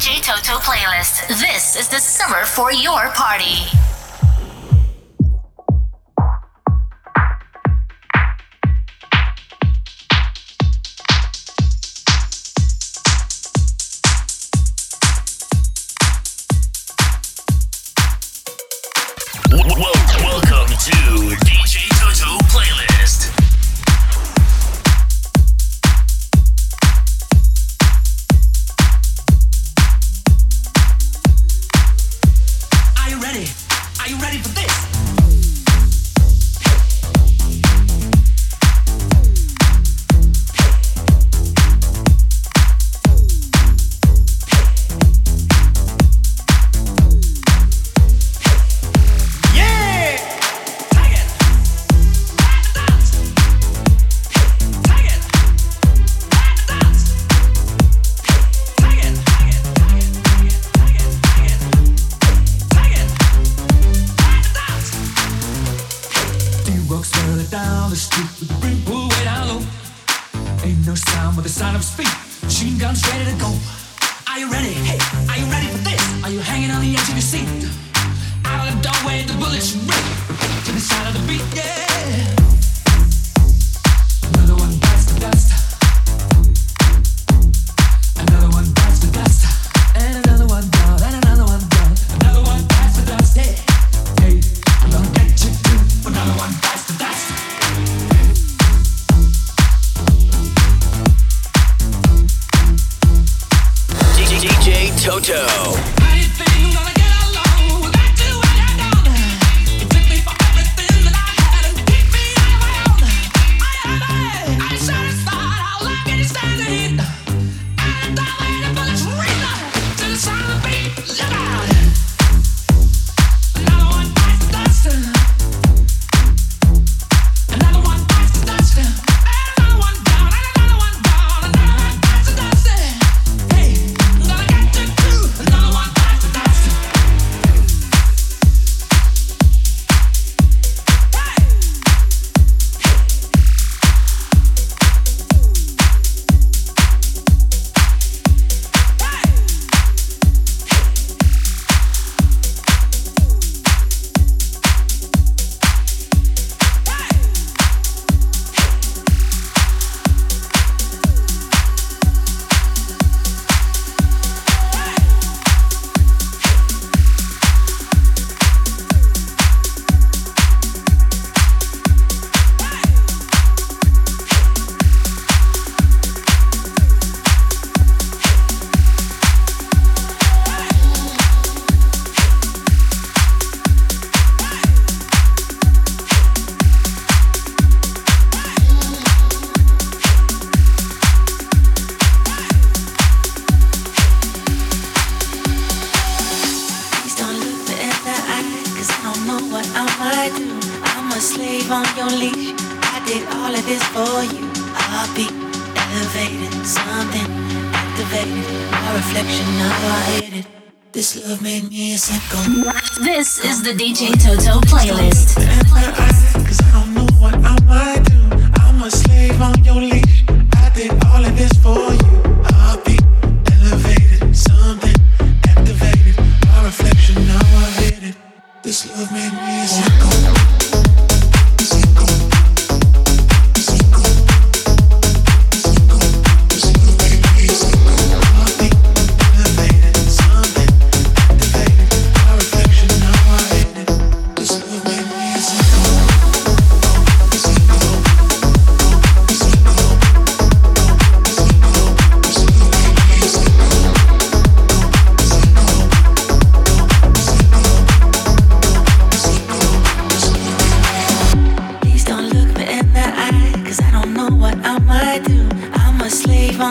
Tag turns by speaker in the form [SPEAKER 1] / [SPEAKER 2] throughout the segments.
[SPEAKER 1] DJ Toto playlist. This is the summer for your party.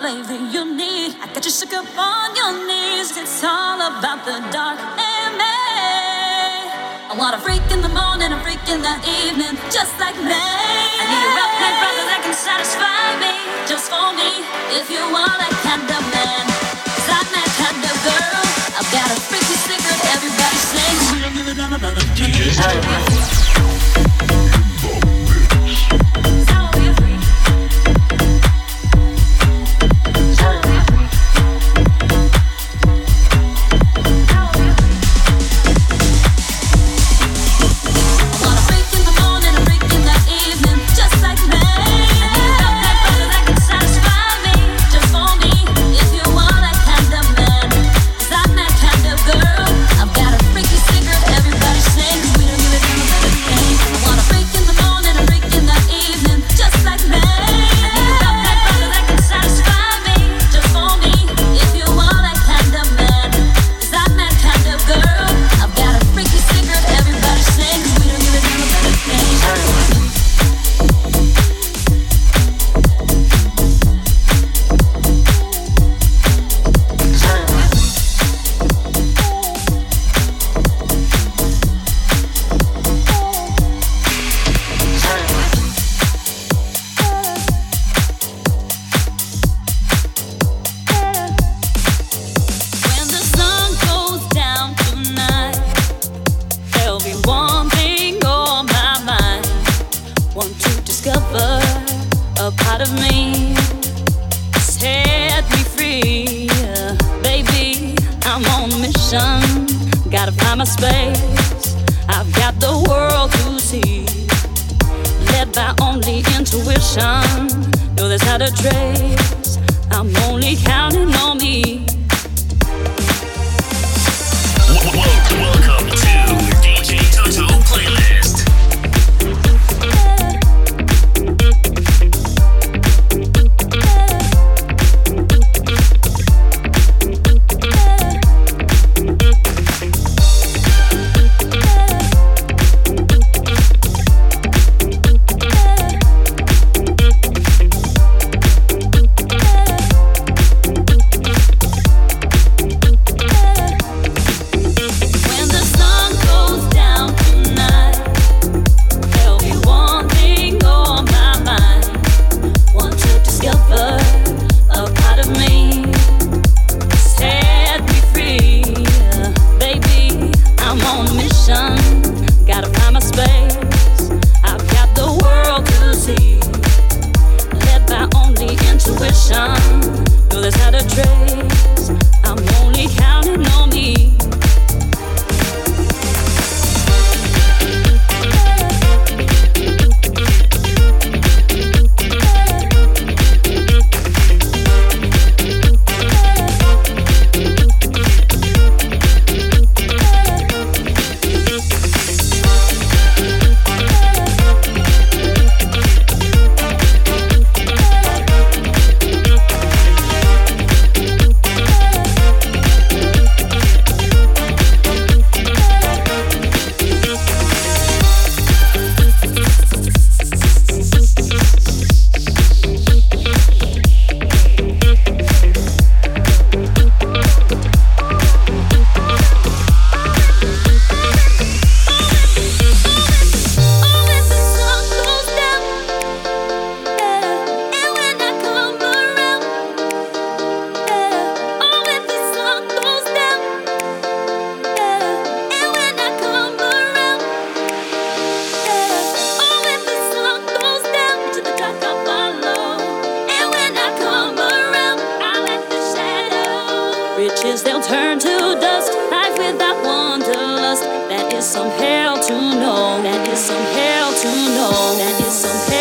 [SPEAKER 2] flavor you need. I got you shook up on your knees. It's all about the dark and me. I want a freak in the morning, a freak in the evening, just like me. I need a rough neck brother that can satisfy me, just for me. If you want that kind of man, i I'm that kind of girl. I've got a freaky secret, everybody sings. We don't give a damn about hell to know. That is some hell to know. That is some hell.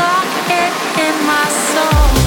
[SPEAKER 2] In my soul.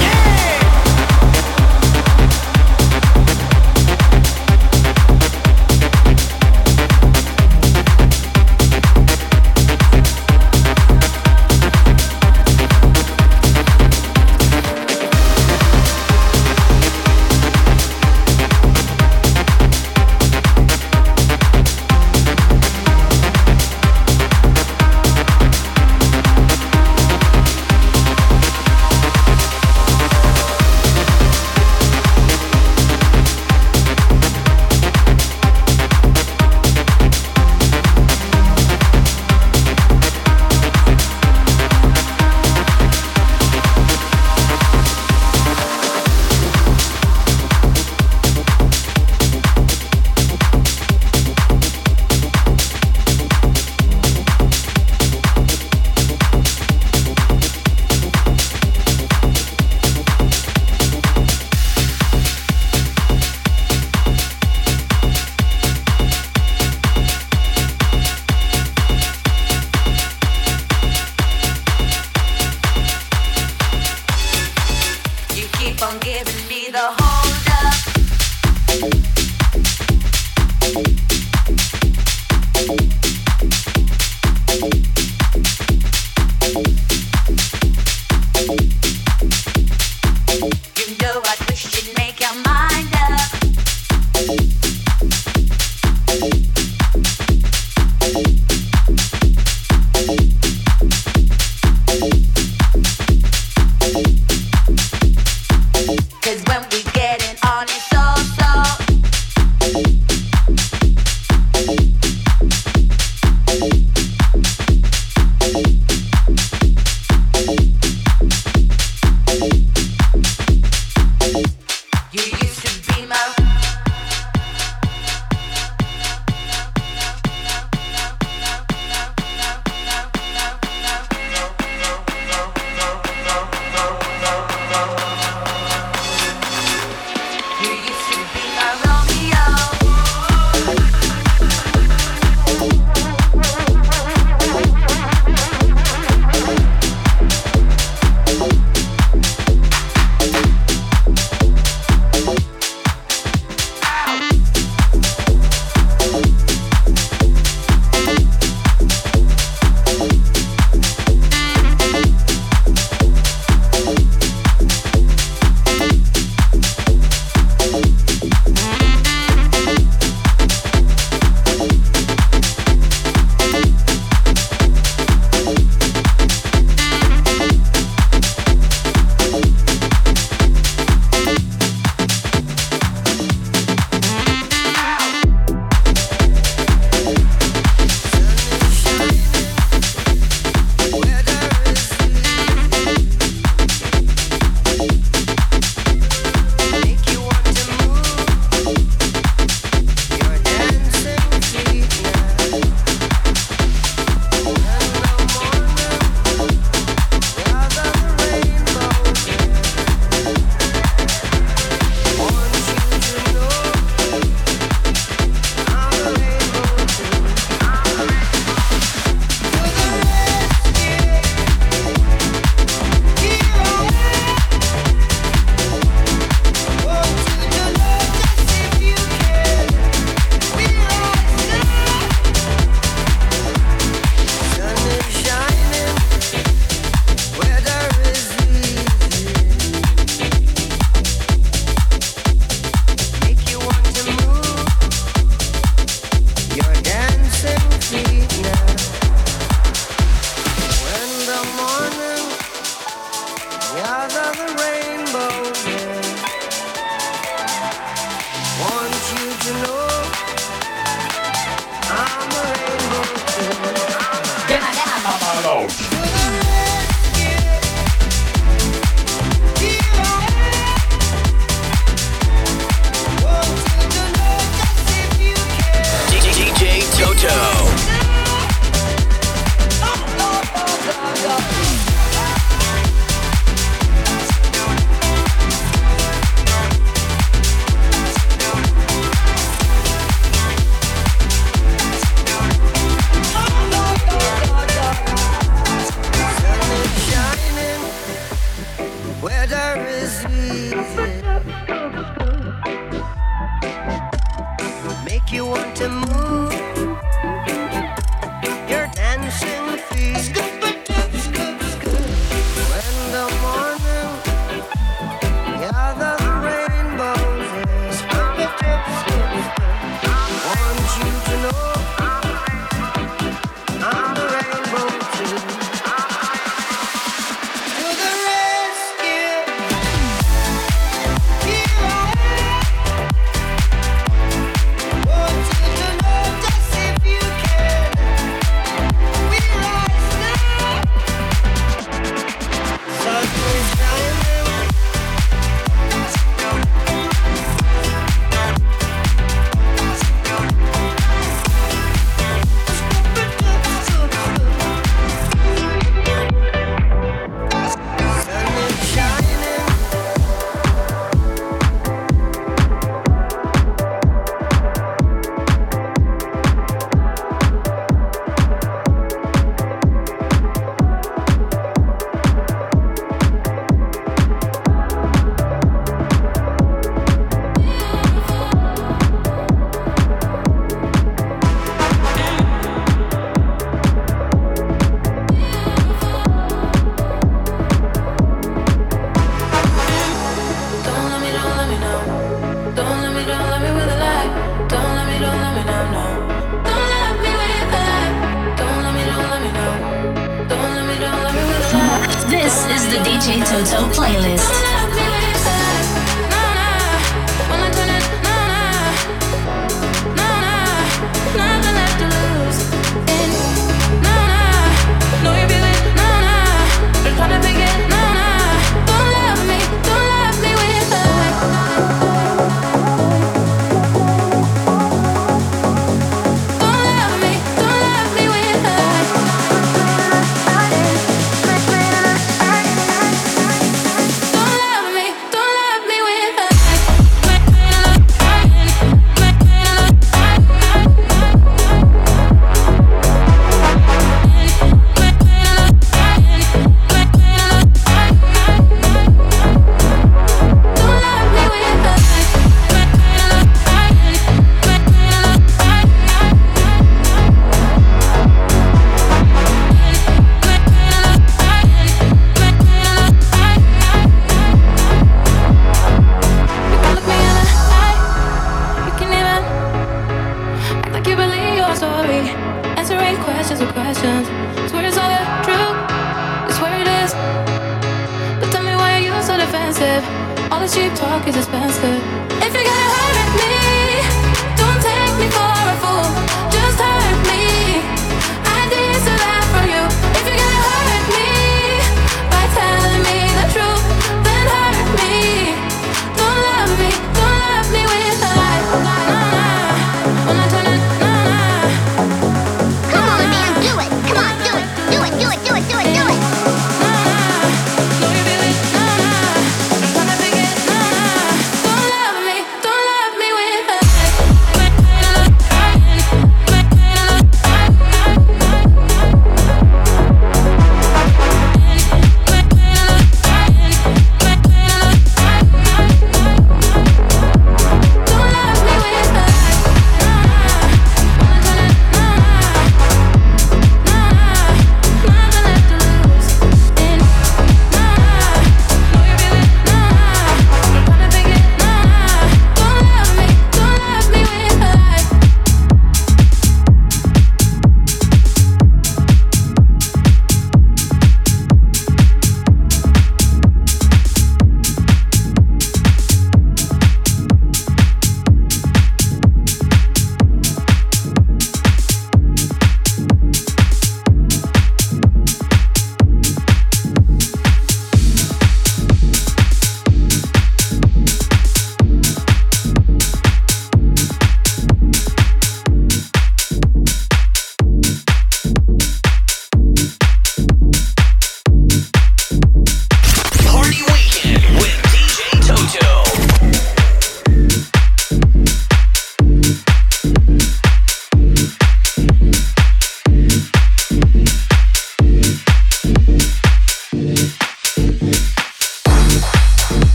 [SPEAKER 2] Me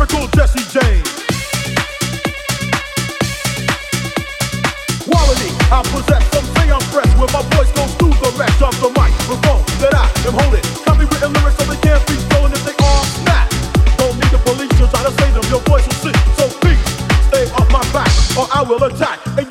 [SPEAKER 2] lyrical Jesse James. Quality, I possess. Some say I'm fresh when my voice goes through the rest of the mic, microphone that I am holding. Copywritten lyrics so they can't be stolen if they are not. Don't
[SPEAKER 3] need the police
[SPEAKER 2] to try to save
[SPEAKER 4] them.
[SPEAKER 5] Your voice will sit. So please
[SPEAKER 6] stay off my back, or I will attack. And